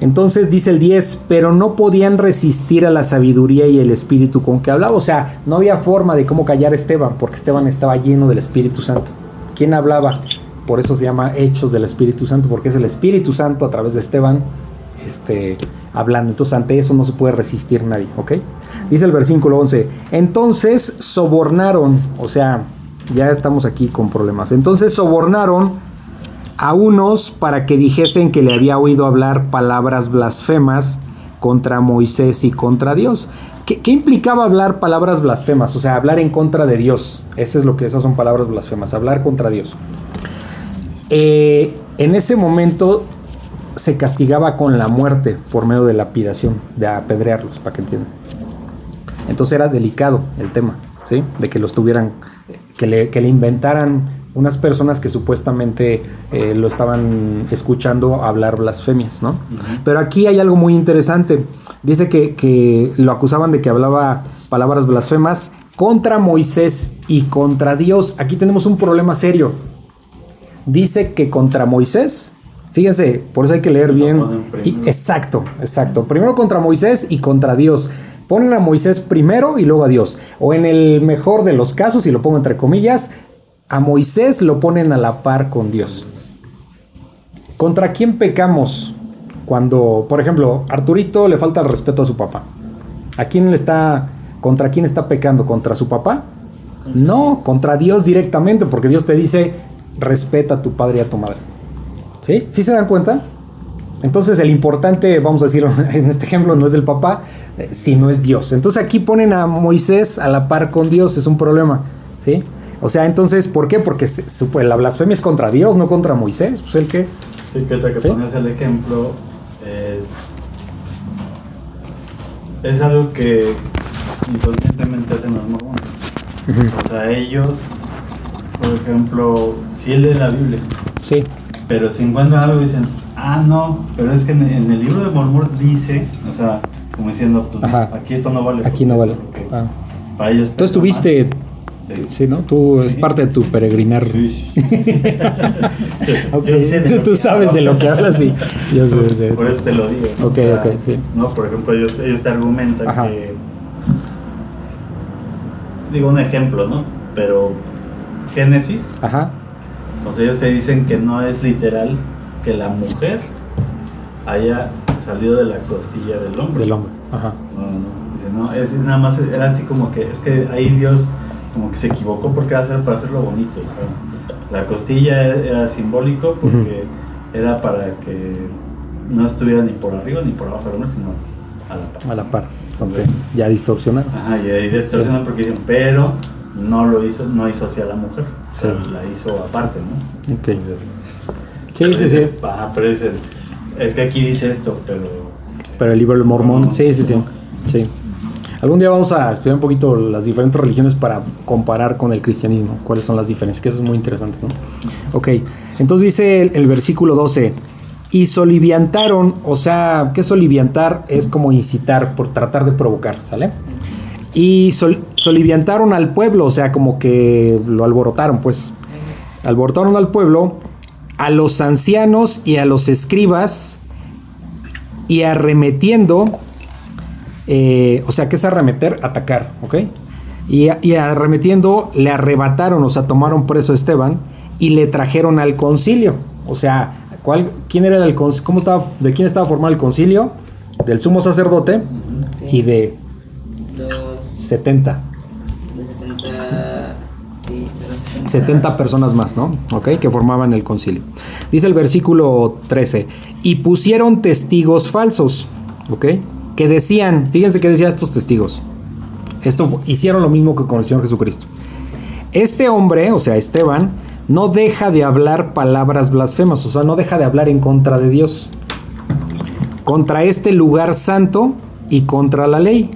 Entonces dice el 10, pero no podían resistir a la sabiduría y el espíritu con que hablaba. O sea, no había forma de cómo callar a Esteban, porque Esteban estaba lleno del Espíritu Santo. ¿Quién hablaba? Por eso se llama Hechos del Espíritu Santo, porque es el Espíritu Santo a través de Esteban este, hablando. Entonces ante eso no se puede resistir nadie, ¿ok? Dice el versículo 11, entonces sobornaron, o sea, ya estamos aquí con problemas. Entonces sobornaron a unos para que dijesen que le había oído hablar palabras blasfemas contra Moisés y contra Dios. ¿Qué, qué implicaba hablar palabras blasfemas? O sea, hablar en contra de Dios. Eso es lo que esas son palabras blasfemas, hablar contra Dios. Eh, en ese momento se castigaba con la muerte por medio de lapidación, de apedrearlos, para que entiendan. Entonces era delicado el tema, ¿sí? De que los tuvieran, que le, que le inventaran unas personas que supuestamente eh, lo estaban escuchando hablar blasfemias, ¿no? Pero aquí hay algo muy interesante. Dice que, que lo acusaban de que hablaba palabras blasfemas contra Moisés y contra Dios. Aquí tenemos un problema serio. Dice que contra Moisés, fíjense, por eso hay que leer bien. Y- exacto, exacto. Primero contra Moisés y contra Dios. Ponen a Moisés primero y luego a Dios. O en el mejor de los casos, y lo pongo entre comillas, a Moisés lo ponen a la par con Dios. ¿Contra quién pecamos? Cuando, por ejemplo, Arturito le falta el respeto a su papá. ¿A quién le está, contra quién está pecando? ¿Contra su papá? No, contra Dios directamente, porque Dios te dice, respeta a tu padre y a tu madre. ¿Sí? ¿Sí se dan cuenta? Entonces el importante, vamos a decirlo en este ejemplo, no es el papá, eh, sino es Dios. Entonces aquí ponen a Moisés a la par con Dios, es un problema, ¿sí? O sea, entonces, ¿por qué? Porque la blasfemia es contra Dios, no contra Moisés. Pues el que... Sí, que ahorita que ¿Sí? pones el ejemplo es. Es algo que inconscientemente hacen los mormones. O sea, ellos, por ejemplo, sí leen la Biblia, Sí, pero si encuentran algo dicen, ah, no, pero es que en, el libro de Mormón dice, o sea, como diciendo, pues Ajá. aquí esto no vale. aquí no vale. Ah. Para ellos. Tú pesa estuviste, más. Sí. sí, ¿no? Tú es Sí. parte de tu peregrinar. Sí. Ok, Yo sé de tú, sabes de lo que hablas, sí. Yo sé, sé. Por eso te lo digo. ¿no? Ok, ok, sí. No, por ejemplo, ellos, ellos te argumentan Ajá. que. Digo un ejemplo, ¿no? Pero. Génesis, Ajá, o sea, ellos te dicen que no es literal que la mujer haya salido de la costilla del hombre. del hombre. Ajá. No, no, no. Dice, no, es nada más, era así como que, es que ahí Dios como que se equivocó porque era hacer para hacerlo bonito. la costilla era simbólico porque era para que no estuviera ni por arriba ni por abajo del hombre, sino a la par. A la par. Ok, ya distorsionaron. Ajá, y ahí distorsionan porque dicen, pero no lo hizo, no hizo hacia la mujer, Sí. la hizo aparte, ¿no? Ok. Entonces, Sí, sí, sí. Ajá, pero dicen, es que aquí dice esto, pero Pero el libro del mormón, No. sí, sí, sí. Sí. Algún día vamos a estudiar un poquito las diferentes religiones para comparar con el cristianismo, cuáles son las diferencias, que eso es muy interesante, ¿no? Ok, entonces dice el, versículo 12, y soliviantaron, o sea, ¿qué es soliviantar? Es como incitar, por tratar de provocar, ¿sale? Y sol- soliviantaron al pueblo, o sea, como que lo alborotaron, pues. Alborotaron al pueblo, a los ancianos y a los escribas, y arremetiendo, eh, o sea, ¿qué es arremeter? Atacar, ¿ok? Y, y arremetiendo le arrebataron, o sea, tomaron preso a Esteban y le trajeron al concilio. O sea, ¿cuál, ¿quién era el? ¿Cómo ¿De quién estaba formado el concilio? Del sumo sacerdote y de Dos, 70. dos sesenta, sí, dos sesenta. 70 personas más, ¿no? ¿Ok? Que formaban el concilio. Dice el versículo 13, y pusieron testigos falsos, ¿ok? Que decían, fíjense qué decían estos testigos. Esto hicieron lo mismo que con el Señor Jesucristo. Este hombre, o sea, Esteban, no deja de hablar palabras blasfemas, o sea, no deja de hablar en contra de Dios, contra este lugar santo y contra la ley.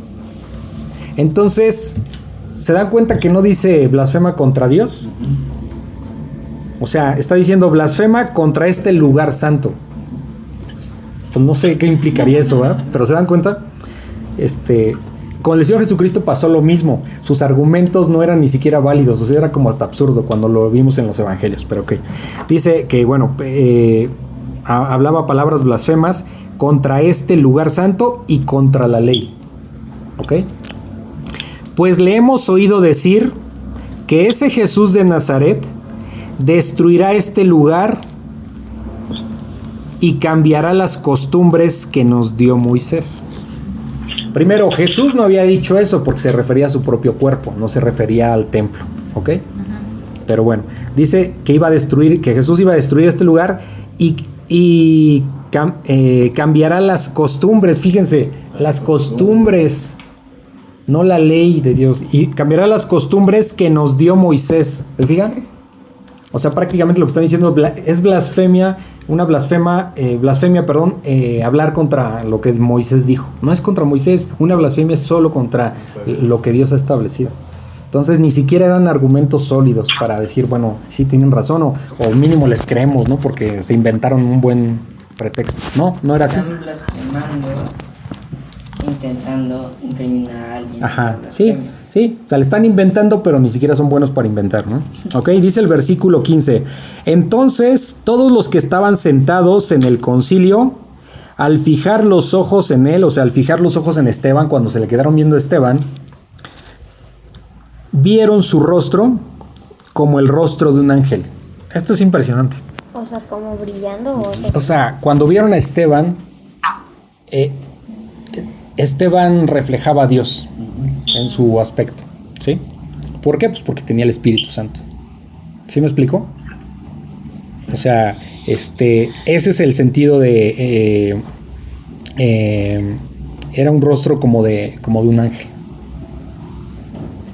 Entonces, ¿se dan cuenta que no dice blasfema contra Dios? O sea, está diciendo blasfema contra este lugar santo. Pues no sé qué implicaría eso, ¿verdad? Pero se dan cuenta, este, con el Señor Jesucristo pasó lo mismo. Sus argumentos no eran ni siquiera válidos, o sea, era como hasta absurdo cuando lo vimos en los evangelios. Pero ok, dice que bueno, eh, ha- hablaba palabras blasfemas contra este lugar santo y contra la ley. ¿Ok? Pues le hemos oído decir que ese Jesús de Nazaret destruirá este lugar y cambiará las costumbres que nos dio Moisés. Primero, Jesús no había dicho eso porque se refería a su propio cuerpo, no se refería al templo, ¿ok? Pero bueno, dice que iba a destruir, que Jesús iba a destruir este lugar y, y eh, cambiará las costumbres, fíjense, las costumbres, no la ley de Dios, y cambiará las costumbres que nos dio Moisés, ¿se fijan? O sea, prácticamente lo que están diciendo es blasfemia, una blasfema, eh, blasfemia, perdón, eh, hablar contra lo que Moisés dijo. No es contra Moisés, una blasfemia es solo contra lo que Dios ha establecido. Entonces ni siquiera eran argumentos sólidos para decir, bueno, sí tienen razón o, o mínimo les creemos, ¿no? Porque se inventaron un buen pretexto. No, no era así. Están blasfemando, intentando incriminar a alguien. Ajá, sí. Sí, o sea, le están inventando, pero ni siquiera son buenos para inventar, ¿no? Ok, dice el versículo 15. Entonces, todos los que estaban sentados en el concilio, al fijar los ojos en él, o sea, al fijar los ojos en Esteban, cuando se le quedaron viendo a Esteban, vieron su rostro como el rostro de un ángel. Esto es impresionante. O sea, como brillando o O sea, cuando vieron a Esteban, eh, Esteban reflejaba a Dios en su aspecto, ¿sí? ¿Por qué? Pues porque tenía el Espíritu Santo. ¿Sí me explico? O sea, este, ese es el sentido de... eh, eh, era un rostro como de, como de un ángel.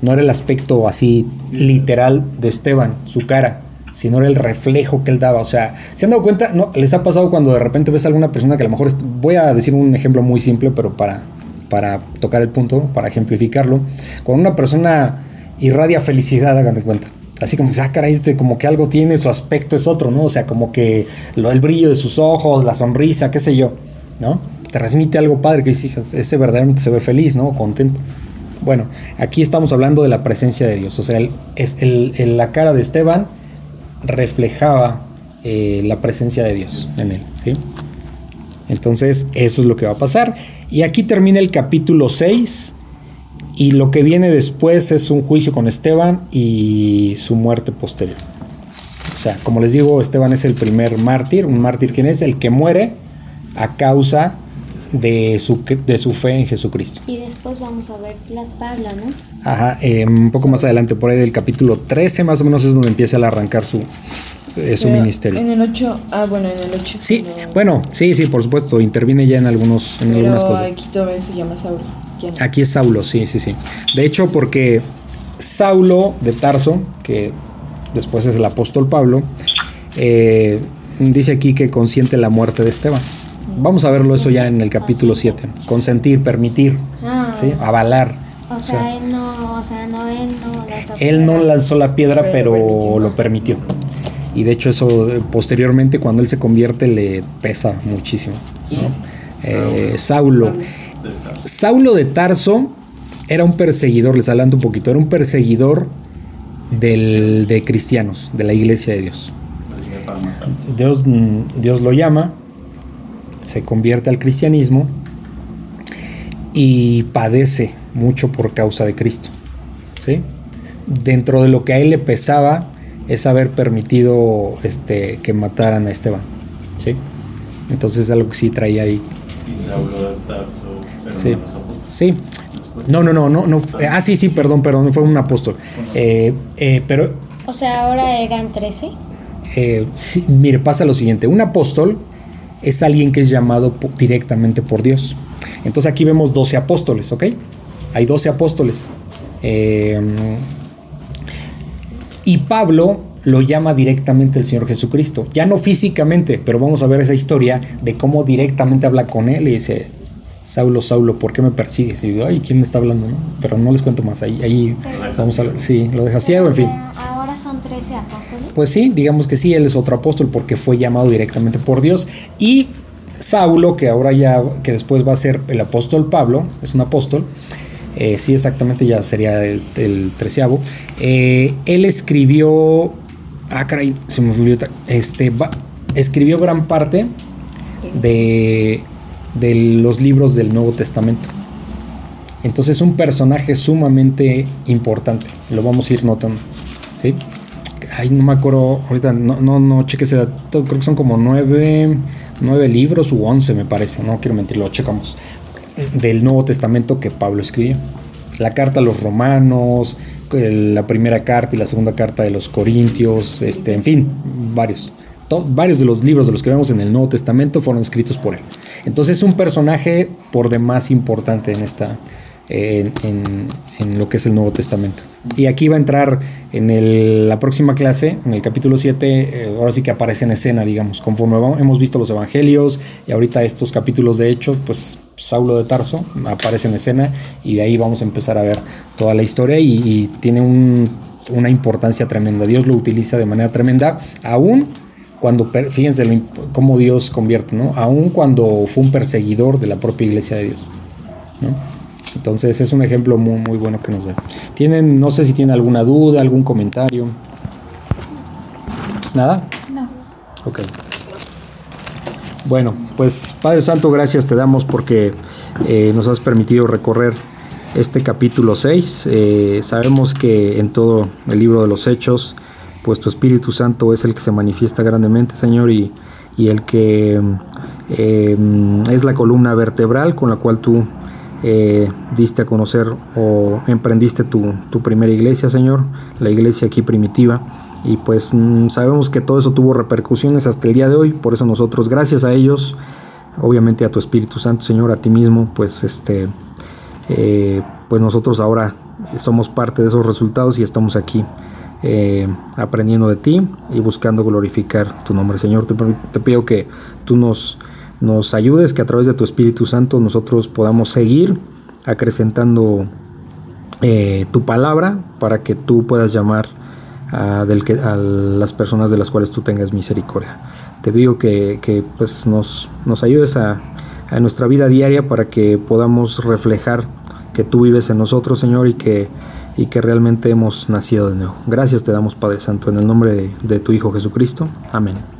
No era el aspecto así literal de Esteban, su cara, sino era el reflejo que él daba. O sea, ¿se han dado cuenta? ¿No? ¿Les ha pasado cuando de repente ves a alguna persona que a lo mejor, voy a decir un ejemplo muy simple, pero para, para tocar el punto, para ejemplificarlo, cuando una persona irradia felicidad, hagan cuenta. Así como ah, caray, este, como que algo tiene, su aspecto es otro, ¿no? O sea, como que lo, el brillo de sus ojos, la sonrisa, qué sé yo, ¿no? Transmite algo padre que dices, ese verdaderamente se ve feliz, ¿no? Contento. Bueno, aquí estamos hablando de la presencia de Dios. O sea, es el- la cara de Esteban reflejaba eh, la presencia de Dios en él. ¿sí? Entonces, eso es lo que va a pasar. Y aquí termina el capítulo 6. Y lo que viene después es un juicio con Esteban y su muerte posterior. O sea, como les digo, Esteban es el primer mártir. Un mártir, ¿quién es? El que muere a causa de su, de su fe en Jesucristo. Y después vamos a ver la Pabla, ¿no? Ajá, eh, un poco más adelante, por ahí del capítulo 13 más o menos es donde empieza a arrancar su, eh, su Pero ministerio. En el 8, ah, bueno, en el 8 Sí, bueno, sí, sí, por supuesto, interviene ya en, algunos, en Pero algunas cosas. aquí todavía se llama Saulo. No. Aquí es Saulo, sí, sí, sí. De hecho, porque Saulo de Tarso, que después es el apóstol Pablo, eh, dice aquí que consiente la muerte de Esteban. Vamos a verlo eso ya en el capítulo 7. Consentir, permitir, Ah, ¿sí? avalar. o sea, él no, o sea, no, él no lanzó Él no lanzó la piedra, Pero pero lo permitió. Y de hecho eso eh, posteriormente cuando él se convierte le pesa muchísimo. ¿no? Eh, Saulo. Saulo de Tarso era un perseguidor, les adelanto un poquito, era un perseguidor del- de cristianos, de la iglesia de Dios. Dios, mm, Dios lo llama, se convierte al cristianismo y padece mucho por causa de Cristo. ¿sí? Dentro de lo que a él le pesaba es haber permitido este, que mataran a Esteban. ¿sí? Entonces es algo que sí traía ahí. Y Saulo Sí. Sí. No, no, no, no, no. Ah, sí, sí, perdón, perdón, fue un apóstol. Eh, eh, pero O sea, ahora eran 13. Eh, sí, mire, pasa lo siguiente, un apóstol es alguien que es llamado directamente por Dios. Entonces aquí vemos 12 apóstoles, ¿ok? Hay 12 apóstoles. Eh, y Pablo lo llama directamente el Señor Jesucristo. Ya no físicamente, pero vamos a ver esa historia de cómo directamente habla con él y dice, Saulo, Saulo, ¿por qué me persigues? Y digo, ay, ¿quién me está hablando? no? Pero no les cuento más. Ahí, ahí vamos a sí, lo deja ciego, en fin. ahora son 13 apóstoles. Pues sí, digamos que sí, él es otro apóstol porque fue llamado directamente por Dios. Y Saulo, que ahora ya, que después va a ser el apóstol Pablo, es un apóstol, eh, sí, exactamente, ya sería el, el treceavo. eh, él escribió, ah, caray, se me olvidó, este, escribió gran parte de, de los libros del Nuevo Testamento. Entonces es un personaje sumamente importante, lo vamos a ir notando. Ay, no me acuerdo, ahorita no, no, no cheque ese dato, creo que son como nueve, nueve libros u once me parece, no quiero mentir, lo checamos, del Nuevo Testamento que Pablo escribió. La carta a los romanos, el- la primera carta y la segunda carta de los corintios, este, en fin, varios. Varios de los libros de los que vemos en el Nuevo Testamento fueron escritos por él. Entonces es un personaje por demás importante en esta, en lo que es el Nuevo Testamento. Y aquí va a entrar en el- la próxima clase, en el capítulo 7, eh, ahora sí que aparece en escena, digamos, conforme vamos- hemos visto los evangelios y ahorita estos capítulos de Hechos, pues Saulo de Tarso aparece en escena y de ahí vamos a empezar a ver toda la historia y, y tiene un- una importancia tremenda. Dios lo utiliza de manera tremenda, aún cuando, fíjense cómo Dios convierte, ¿no? Aún cuando fue un perseguidor de la propia iglesia de Dios, ¿no? Entonces es un ejemplo muy, muy bueno que nos da. Tienen, no sé si tienen alguna duda, algún comentario. ¿Nada? No. Ok. Bueno, pues Padre Santo, gracias te damos porque eh, nos has permitido recorrer este capítulo 6. Eh, sabemos que en todo el libro de los Hechos, pues tu Espíritu Santo es el que se manifiesta grandemente, Señor, y, y el que eh, es la columna vertebral con la cual tú eh, diste a conocer o emprendiste tu, tu primera iglesia, Señor, la iglesia aquí primitiva. Y pues mm, sabemos que todo eso tuvo repercusiones hasta el día de hoy, por eso nosotros, gracias a ellos, obviamente a tu Espíritu Santo, Señor, a ti mismo, pues este, eh, pues nosotros ahora somos parte de esos resultados y estamos aquí eh, aprendiendo de ti y buscando glorificar tu nombre, Señor. Te, pido que tú nos, nos ayudes, que a través de tu Espíritu Santo nosotros podamos seguir acrecentando eh, tu palabra para que tú puedas llamar a, del que, a las personas de las cuales tú tengas misericordia. Te pido que, que, pues nos, nos ayudes a, a, nuestra vida diaria para que podamos reflejar que tú vives en nosotros, Señor, y que, y que realmente hemos nacido de nuevo. Gracias te damos, Padre Santo, en el nombre de, de tu Hijo Jesucristo. Amén.